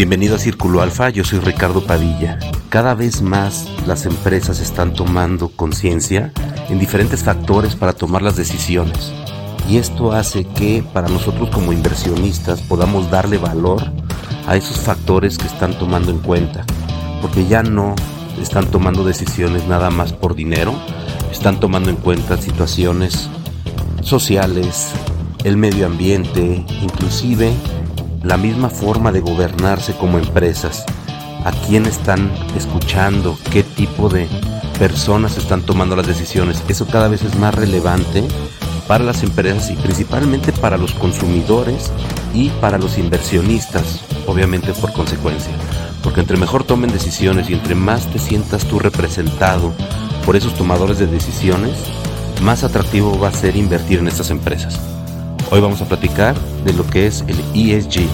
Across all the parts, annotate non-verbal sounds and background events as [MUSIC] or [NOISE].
Bienvenido a Círculo Alfa, yo soy Ricardo Padilla. Cada vez más las empresas están tomando conciencia en diferentes factores para tomar las decisiones. Y esto hace que para nosotros como inversionistas podamos darle valor a esos factores que están tomando en cuenta. Porque ya no están tomando decisiones nada más por dinero, están tomando en cuenta situaciones sociales, el medio ambiente, inclusive la misma forma de gobernarse como empresas, a quién están escuchando, qué tipo de personas están tomando las decisiones. Eso cada vez es más relevante para las empresas y principalmente para los consumidores y para los inversionistas, obviamente por consecuencia. Porque entre mejor tomen decisiones y entre más te sientas tú representado por esos tomadores de decisiones, más atractivo va a ser invertir en estas empresas. Hoy vamos a platicar de lo que es el ESG.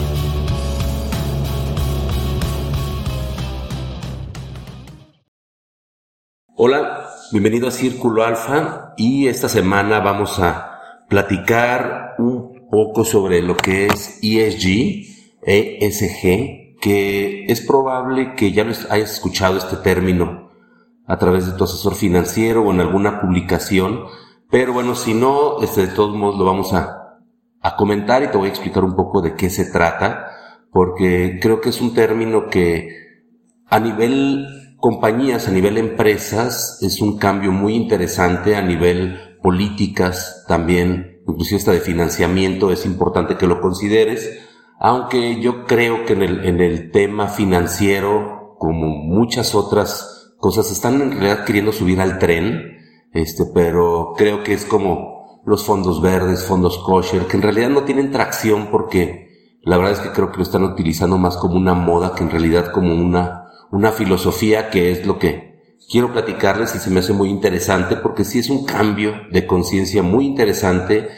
Hola, bienvenido a Círculo Alfa y esta semana vamos a platicar un poco sobre lo que es ESG, ESG, que es probable que ya hayas escuchado este término a través de tu asesor financiero o en alguna publicación, pero bueno, si no, este, de todos modos lo vamos a a comentar y te voy a explicar un poco de qué se trata, porque creo que es un término que a nivel compañías, a nivel empresas, es un cambio muy interesante, a nivel políticas también, inclusive hasta de financiamiento, es importante que lo consideres, aunque yo creo que en el, en el tema financiero, como muchas otras cosas, están en realidad queriendo subir al tren, este, pero creo que es como los fondos verdes, fondos kosher, que en realidad no tienen tracción porque la verdad es que creo que lo están utilizando más como una moda que en realidad como una, una filosofía que es lo que quiero platicarles y se me hace muy interesante porque sí es un cambio de conciencia muy interesante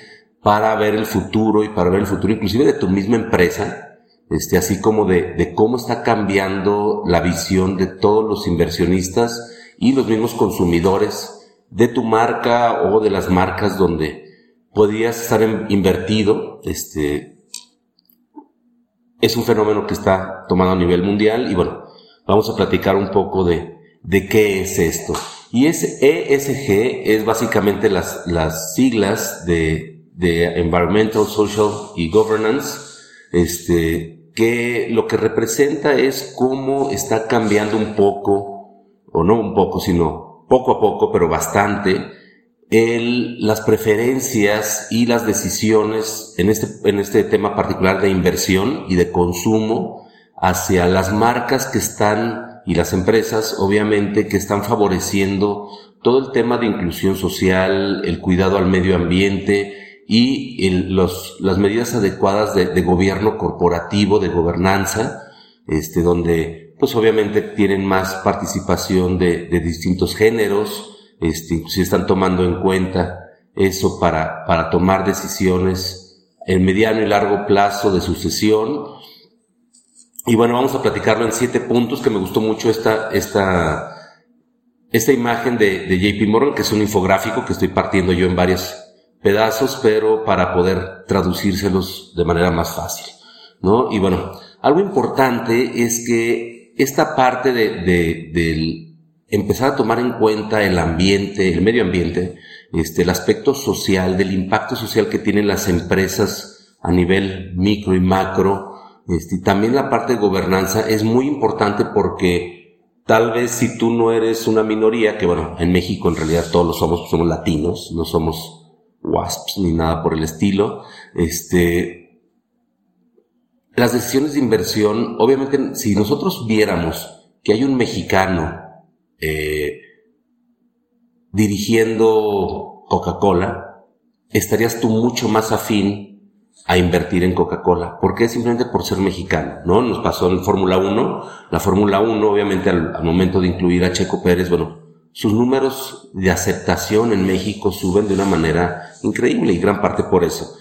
para ver el futuro y para ver el futuro inclusive de tu misma empresa, este, así como de, de cómo está cambiando la visión de todos los inversionistas y los mismos consumidores de tu marca o de las marcas donde podías estar invertido. Este, es un fenómeno que está tomando a nivel mundial y bueno, vamos a platicar un poco de, de qué es esto. Y es ESG es básicamente las, las siglas de, de Environmental, Social y Governance, este, que lo que representa es cómo está cambiando un poco, o no un poco, sino poco a poco, pero bastante, el, las preferencias y las decisiones en este, en este tema particular de inversión y de consumo hacia las marcas que están y las empresas, obviamente, que están favoreciendo todo el tema de inclusión social, el cuidado al medio ambiente y los, las medidas adecuadas de, de gobierno corporativo, de gobernanza, este, donde pues obviamente tienen más participación de, de distintos géneros, este, si están tomando en cuenta eso para, para tomar decisiones en mediano y largo plazo de sucesión. Y bueno, vamos a platicarlo en siete puntos, que me gustó mucho esta, esta, esta imagen de, de JP Morgan, que es un infográfico que estoy partiendo yo en varios pedazos, pero para poder traducírselos de manera más fácil, ¿no? Y bueno, algo importante es que esta parte de, de, empezar a tomar en cuenta el ambiente, el medio ambiente, este, el aspecto social, del impacto social que tienen las empresas a nivel micro y macro, este, y también la parte de gobernanza es muy importante porque tal vez si tú no eres una minoría, que bueno, en México en realidad todos lo somos, somos latinos, no somos WASPs ni nada por el estilo, este, las decisiones de inversión, obviamente, si nosotros viéramos que hay un mexicano eh, dirigiendo Coca-Cola, estarías tú mucho más afín a invertir en Coca-Cola. ¿Por qué? Simplemente por ser mexicano, ¿no? Nos pasó en Fórmula 1. La Fórmula 1, obviamente, al, momento de incluir a Checo Pérez, bueno, sus números de aceptación en México suben de una manera increíble y gran parte por eso.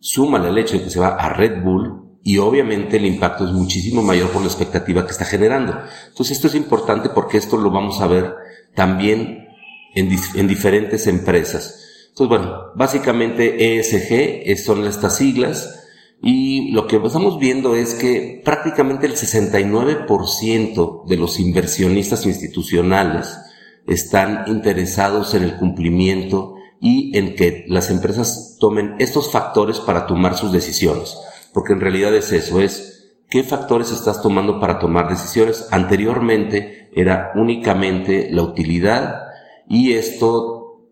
Súmale el hecho de que se va a Red Bull, y obviamente el impacto es muchísimo mayor por la expectativa que está generando. Entonces esto es importante porque esto lo vamos a ver también en, en diferentes empresas. Entonces bueno, básicamente ESG son estas siglas Y lo que estamos viendo es que prácticamente el 69% de los inversionistas institucionales están interesados en el cumplimiento y en que las empresas tomen estos factores para tomar sus decisiones. Porque en realidad es eso, es qué factores estás tomando para tomar decisiones. Anteriormente era únicamente la utilidad y esto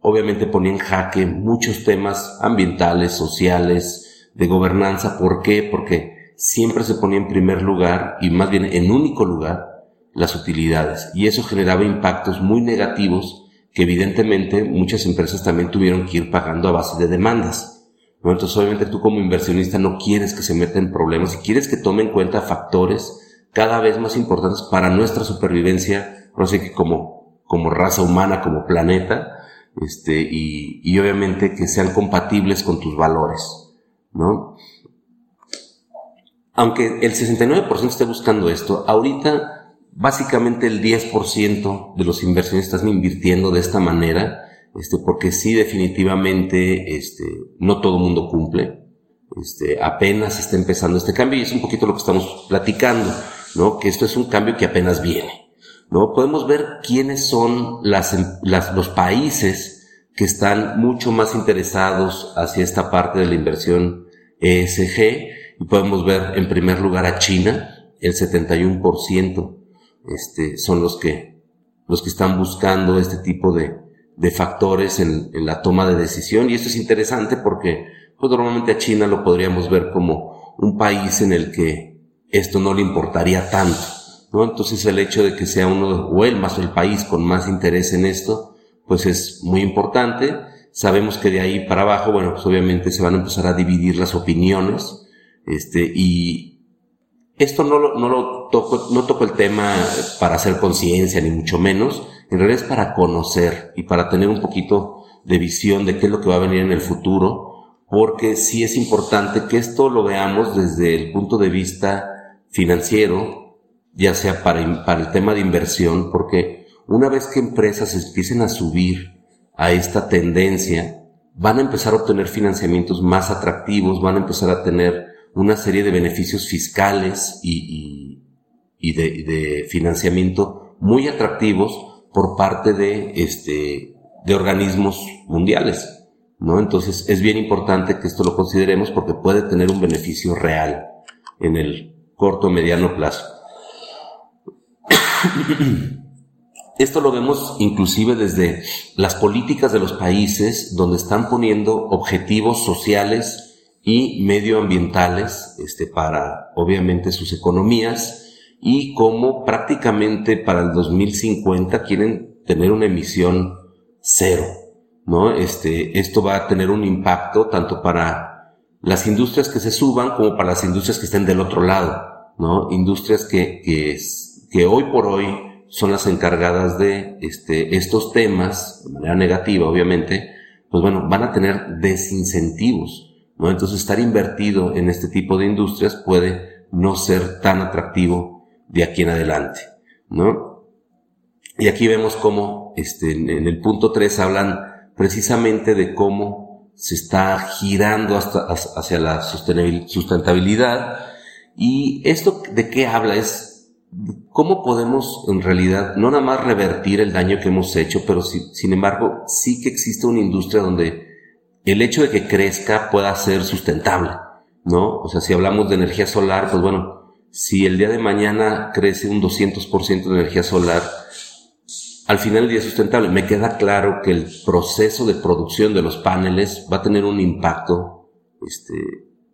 obviamente ponía en jaque muchos temas ambientales, sociales, de gobernanza. ¿Por qué? Porque siempre se ponía en primer lugar y más bien en único lugar las utilidades y eso generaba impactos muy negativos que evidentemente muchas empresas también tuvieron que ir pagando a base de demandas. Entonces obviamente tú como inversionista no quieres que se meta en problemas y quieres que tome en cuenta factores cada vez más importantes para nuestra supervivencia, no sé que como, como raza humana, como planeta, este, y, y obviamente que sean compatibles con tus valores, ¿no? Aunque el 69% esté buscando esto, ahorita básicamente el 10% de los inversionistas están invirtiendo de esta manera, este, porque sí definitivamente, este, no todo mundo cumple, este, apenas está empezando este cambio y es un poquito lo que estamos platicando, ¿no? Que esto es un cambio que apenas viene, ¿no? Podemos ver quiénes son las, las, los países que están mucho más interesados hacia esta parte de la inversión ESG y podemos ver en primer lugar a China, el 71%, este, son los que, los que están buscando este tipo de, de factores en, en, la toma de decisión. Y esto es interesante porque, pues normalmente a China lo podríamos ver como un país en el que esto no le importaría tanto, ¿no? Entonces el hecho de que sea uno, o el más el país con más interés en esto, pues es muy importante. Sabemos que de ahí para abajo, bueno, pues obviamente se van a empezar a dividir las opiniones, este, y, esto no lo, no lo toco, no toco el tema para hacer conciencia, ni mucho menos. En realidad es para conocer y para tener un poquito de visión de qué es lo que va a venir en el futuro, porque sí es importante que esto lo veamos desde el punto de vista financiero, ya sea para, el tema de inversión, porque una vez que empresas empiecen a subir a esta tendencia, van a empezar a obtener financiamientos más atractivos, van a empezar a tener una serie de beneficios fiscales y, de, financiamiento muy atractivos por parte de, este, de organismos mundiales. ¿no? Entonces es bien importante que esto lo consideremos porque puede tener un beneficio real en el corto mediano plazo. [COUGHS] Esto lo vemos inclusive desde las políticas de los países donde están poniendo objetivos sociales y medioambientales este, para obviamente sus economías y como prácticamente para el 2050 quieren tener una emisión cero, ¿no? Este, esto va a tener un impacto tanto para las industrias que se suban como para las industrias que estén del otro lado, ¿no? Industrias que, que, que hoy por hoy son las encargadas de este, estos temas, de manera negativa obviamente, pues bueno, van a tener desincentivos ¿no? Entonces estar invertido en este tipo de industrias puede no ser tan atractivo de aquí en adelante, ¿no? Y aquí vemos cómo, este, en el punto 3 hablan precisamente de cómo se está girando hasta, hacia la sustentabilidad. Y esto de qué habla es cómo podemos en realidad no nada más revertir el daño que hemos hecho, pero sin embargo sí que existe una industria donde el hecho de que crezca pueda ser sustentable, ¿no? O sea, si hablamos de energía solar, pues bueno, si el día de mañana crece un 200% de energía solar, al final del día es sustentable. Me queda claro que el proceso de producción de los paneles va a tener un impacto este,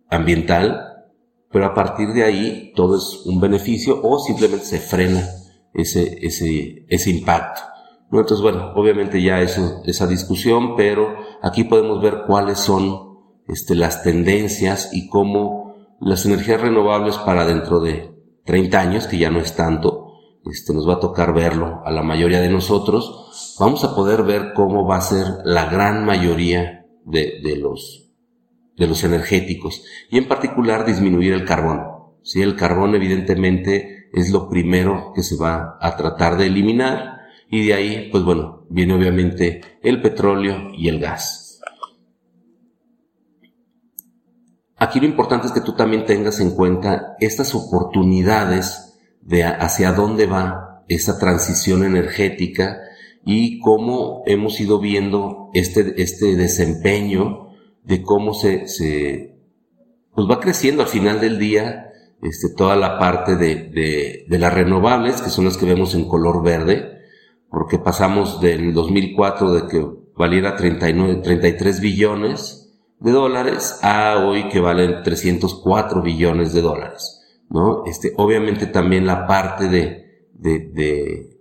ambiental, pero a partir de ahí todo es un beneficio o simplemente se frena ese, ese, ese impacto. Entonces, bueno, obviamente ya eso, esa discusión, pero aquí podemos ver cuáles son este, las tendencias y cómo las energías renovables para dentro de 30 años, que ya no es tanto, este, nos va a tocar verlo a la mayoría de nosotros, vamos a poder ver cómo va a ser la gran mayoría de, de los, de los energéticos y en particular disminuir el carbón. Si el carbón evidentemente es lo primero que se va a tratar de eliminar, y de ahí, pues bueno, viene obviamente el petróleo y el gas. Aquí lo importante es que tú también tengas en cuenta estas oportunidades de hacia dónde va esa transición energética y cómo hemos ido viendo este, este desempeño de cómo se, se pues va creciendo al final del día este, toda la parte de, de, de las renovables, que son las que vemos en color verde, porque pasamos del 2004 de que valiera 39, 33 billones de dólares a hoy que valen 304 billones de dólares, ¿no? Este, obviamente también la parte de, de, de,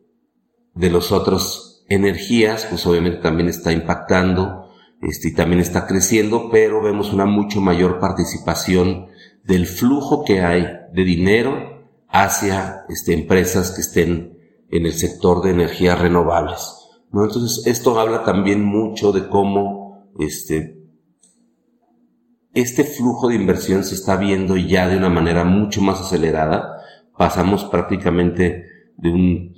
de los otros energías, pues obviamente también está impactando, este, y también está creciendo, pero vemos una mucho mayor participación del flujo que hay de dinero hacia este, empresas que estén en el sector de energías renovables. ¿no? Entonces, esto habla también mucho de cómo este, este flujo de inversión se está viendo ya de una manera mucho más acelerada. Pasamos prácticamente de un,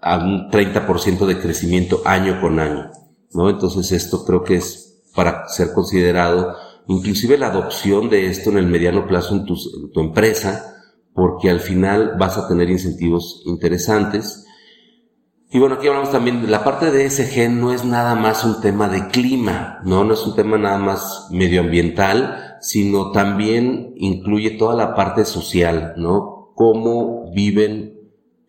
a un 30% de crecimiento año con año. ¿no? Entonces, esto creo que es para ser considerado, inclusive la adopción de esto en el mediano plazo en tu empresa, porque al final vas a tener incentivos interesantes y bueno, aquí hablamos también de la parte de ESG no es nada más un tema de clima, ¿no? No es un tema nada más medioambiental, sino también incluye toda la parte social, ¿no? Cómo viven,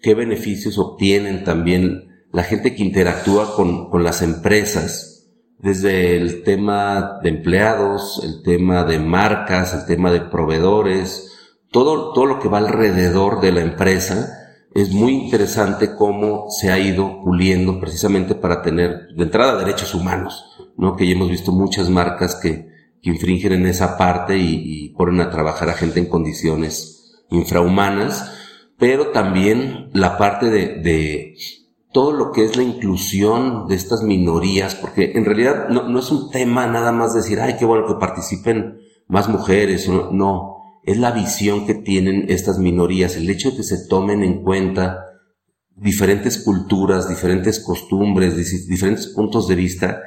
qué beneficios obtienen también la gente que interactúa con, con las empresas, desde el tema de empleados, el tema de marcas, el tema de proveedores, todo, todo lo que va alrededor de la empresa, es muy interesante cómo se ha ido puliendo precisamente para tener de entrada derechos humanos, ¿no? Que ya hemos visto muchas marcas que, que infringen en esa parte y, ponen a trabajar a gente en condiciones infrahumanas, pero también la parte de, de todo lo que es la inclusión de estas minorías, porque en realidad no, no es un tema nada más decir, ay, qué bueno que participen más mujeres, no, no es la visión que tienen estas minorías, el hecho de que se tomen en cuenta diferentes culturas, diferentes costumbres, diferentes puntos de vista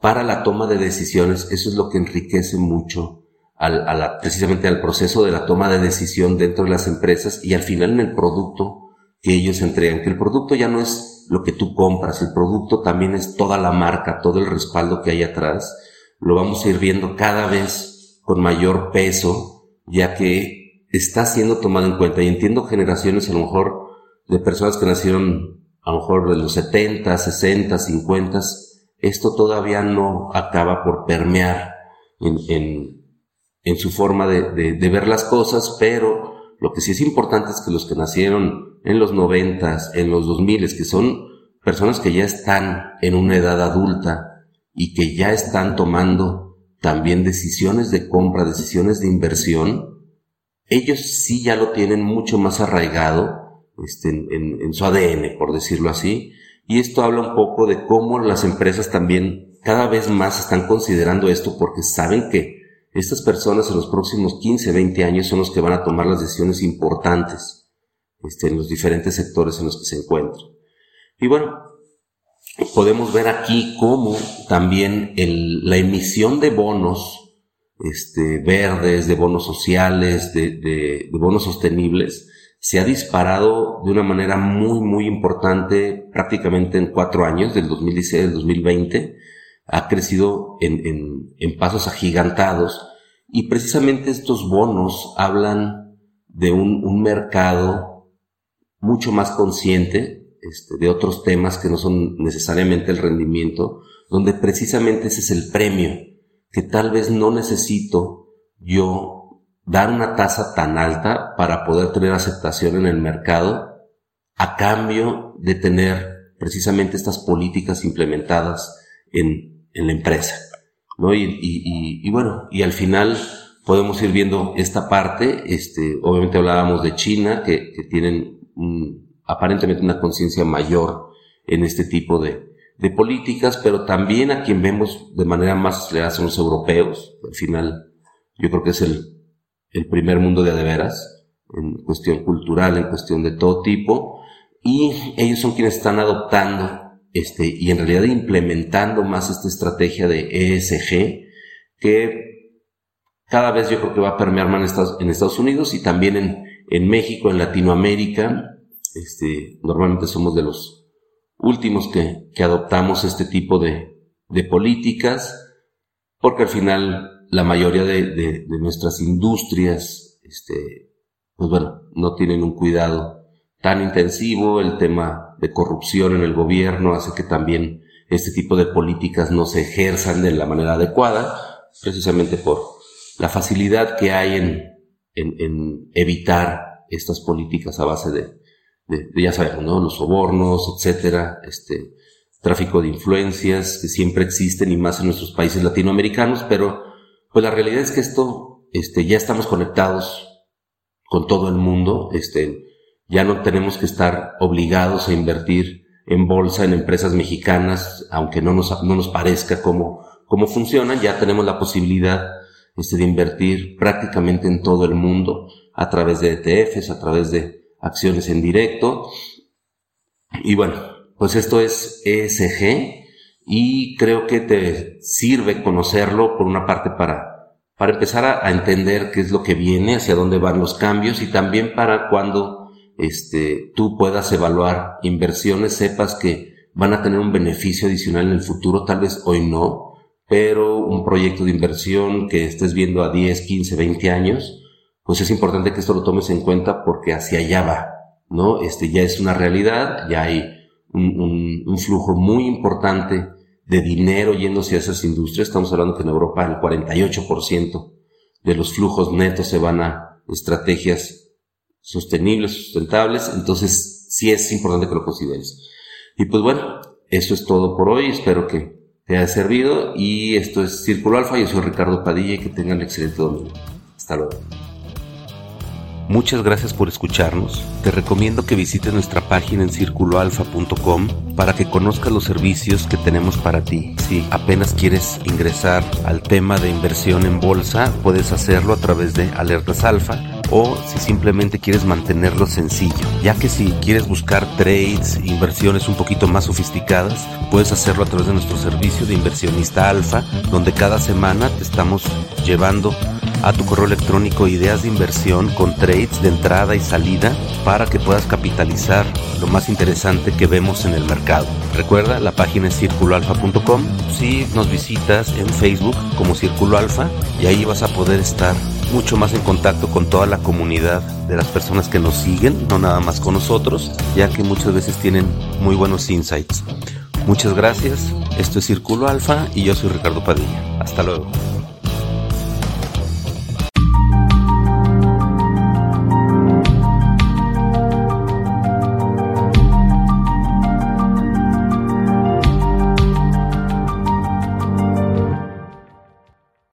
para la toma de decisiones, eso es lo que enriquece mucho al, a la, precisamente al proceso de la toma de decisión dentro de las empresas y al final en el producto que ellos entregan, que el producto ya no es lo que tú compras, el producto también es toda la marca, todo el respaldo que hay atrás, lo vamos a ir viendo cada vez con mayor peso ya que está siendo tomado en cuenta. Y entiendo generaciones a lo mejor de personas que nacieron a lo mejor de los 70, 60, 50, esto todavía no acaba por permear en, en, su forma de, de, de, ver las cosas, pero lo que sí es importante es que los que nacieron en los 90, en los 2000, que son personas que ya están en una edad adulta y que ya están tomando también decisiones de compra, decisiones de inversión, ellos sí ya lo tienen mucho más arraigado este, en, en, su ADN, por decirlo así, y esto habla un poco de cómo las empresas también cada vez más están considerando esto porque saben que estas personas en los próximos 15, 20 años son los que van a tomar las decisiones importantes este, en los diferentes sectores en los que se encuentran. Y bueno, podemos ver aquí cómo también el, la emisión de bonos este, verdes, de bonos sociales, de, de, de, bonos sostenibles, se ha disparado de una manera muy, muy importante prácticamente en cuatro años, del 2016 al 2020. Ha crecido en, en, en pasos agigantados y precisamente estos bonos hablan de un, un mercado mucho más consciente, este, de otros temas que no son necesariamente el rendimiento, donde precisamente ese es el premio, que tal vez no necesito yo dar una tasa tan alta para poder tener aceptación en el mercado a cambio de tener precisamente estas políticas implementadas en, en la empresa. ¿no? Y, y, y, bueno, y al final podemos ir viendo esta parte, este, obviamente hablábamos de China, que, que tienen un, aparentemente una conciencia mayor en este tipo de, políticas, pero también a quien vemos de manera más acelerada son los europeos. Al final, yo creo que es el, primer mundo de adeveras, en cuestión cultural, en cuestión de todo tipo, y ellos son quienes están adoptando este, y en realidad implementando más esta estrategia de ESG, que cada vez yo creo que va a permear más en Estados, Unidos y también en México, en Latinoamérica. Este, normalmente somos de los últimos que, que adoptamos este tipo de, de políticas, porque al final la mayoría de, de, nuestras industrias, este, pues bueno, no tienen un cuidado tan intensivo, el tema de corrupción en el gobierno hace que también este tipo de políticas no se ejerzan de la manera adecuada, precisamente por la facilidad que hay en, en, evitar estas políticas a base de, de, ya sabemos, ¿no? Los sobornos, etcétera, este, tráfico de influencias que siempre existen y más en nuestros países latinoamericanos, pero pues la realidad es que esto, este, ya estamos conectados con todo el mundo, este, ya no tenemos que estar obligados a invertir en bolsa en empresas mexicanas, aunque no nos, no nos parezca cómo, cómo funcionan, ya tenemos la posibilidad este, de invertir prácticamente en todo el mundo a través de ETFs, a través de acciones en directo. Y bueno, pues esto es ESG y creo que te sirve conocerlo por una parte para, para empezar a, entender qué es lo que viene, hacia dónde van los cambios y también para cuando este, tú puedas evaluar inversiones, sepas que van a tener un beneficio adicional en el futuro, tal vez hoy no, pero un proyecto de inversión que estés viendo a 10, 15, 20 años, pues es importante que esto lo tomes en cuenta porque hacia allá va, ¿no? Este ya es una realidad, ya hay un, un, flujo muy importante de dinero yéndose a esas industrias. Estamos hablando que en Europa el 48% de los flujos netos se van a estrategias sostenibles, sustentables, entonces sí es importante que lo consideres. Y pues bueno, eso es todo por hoy, espero que te haya servido y esto es Círculo Alfa, yo soy Ricardo Padilla y que tengan excelente domingo. Hasta luego. Muchas gracias por escucharnos. Te recomiendo que visites nuestra página en circuloalfa.com para que conozcas los servicios que tenemos para ti. Si apenas quieres ingresar al tema de inversión en bolsa, puedes hacerlo a través de Alertas Alfa o si simplemente quieres mantenerlo sencillo, ya que si quieres buscar trades, inversiones un poquito más sofisticadas, puedes hacerlo a través de nuestro servicio de inversionista alfa, donde cada semana te estamos llevando a tu correo electrónico ideas de inversión con trades de entrada y salida para que puedas capitalizar lo más interesante que vemos en el mercado. Recuerda, la página es circuloalfa.com. Si nos visitas en Facebook como Círculo Alfa y ahí vas a poder estar mucho más en contacto con toda la comunidad de las personas que nos siguen, no nada más con nosotros, ya que muchas veces tienen muy buenos insights. Muchas gracias, esto es Círculo Alfa y yo soy Ricardo Padilla. Hasta luego.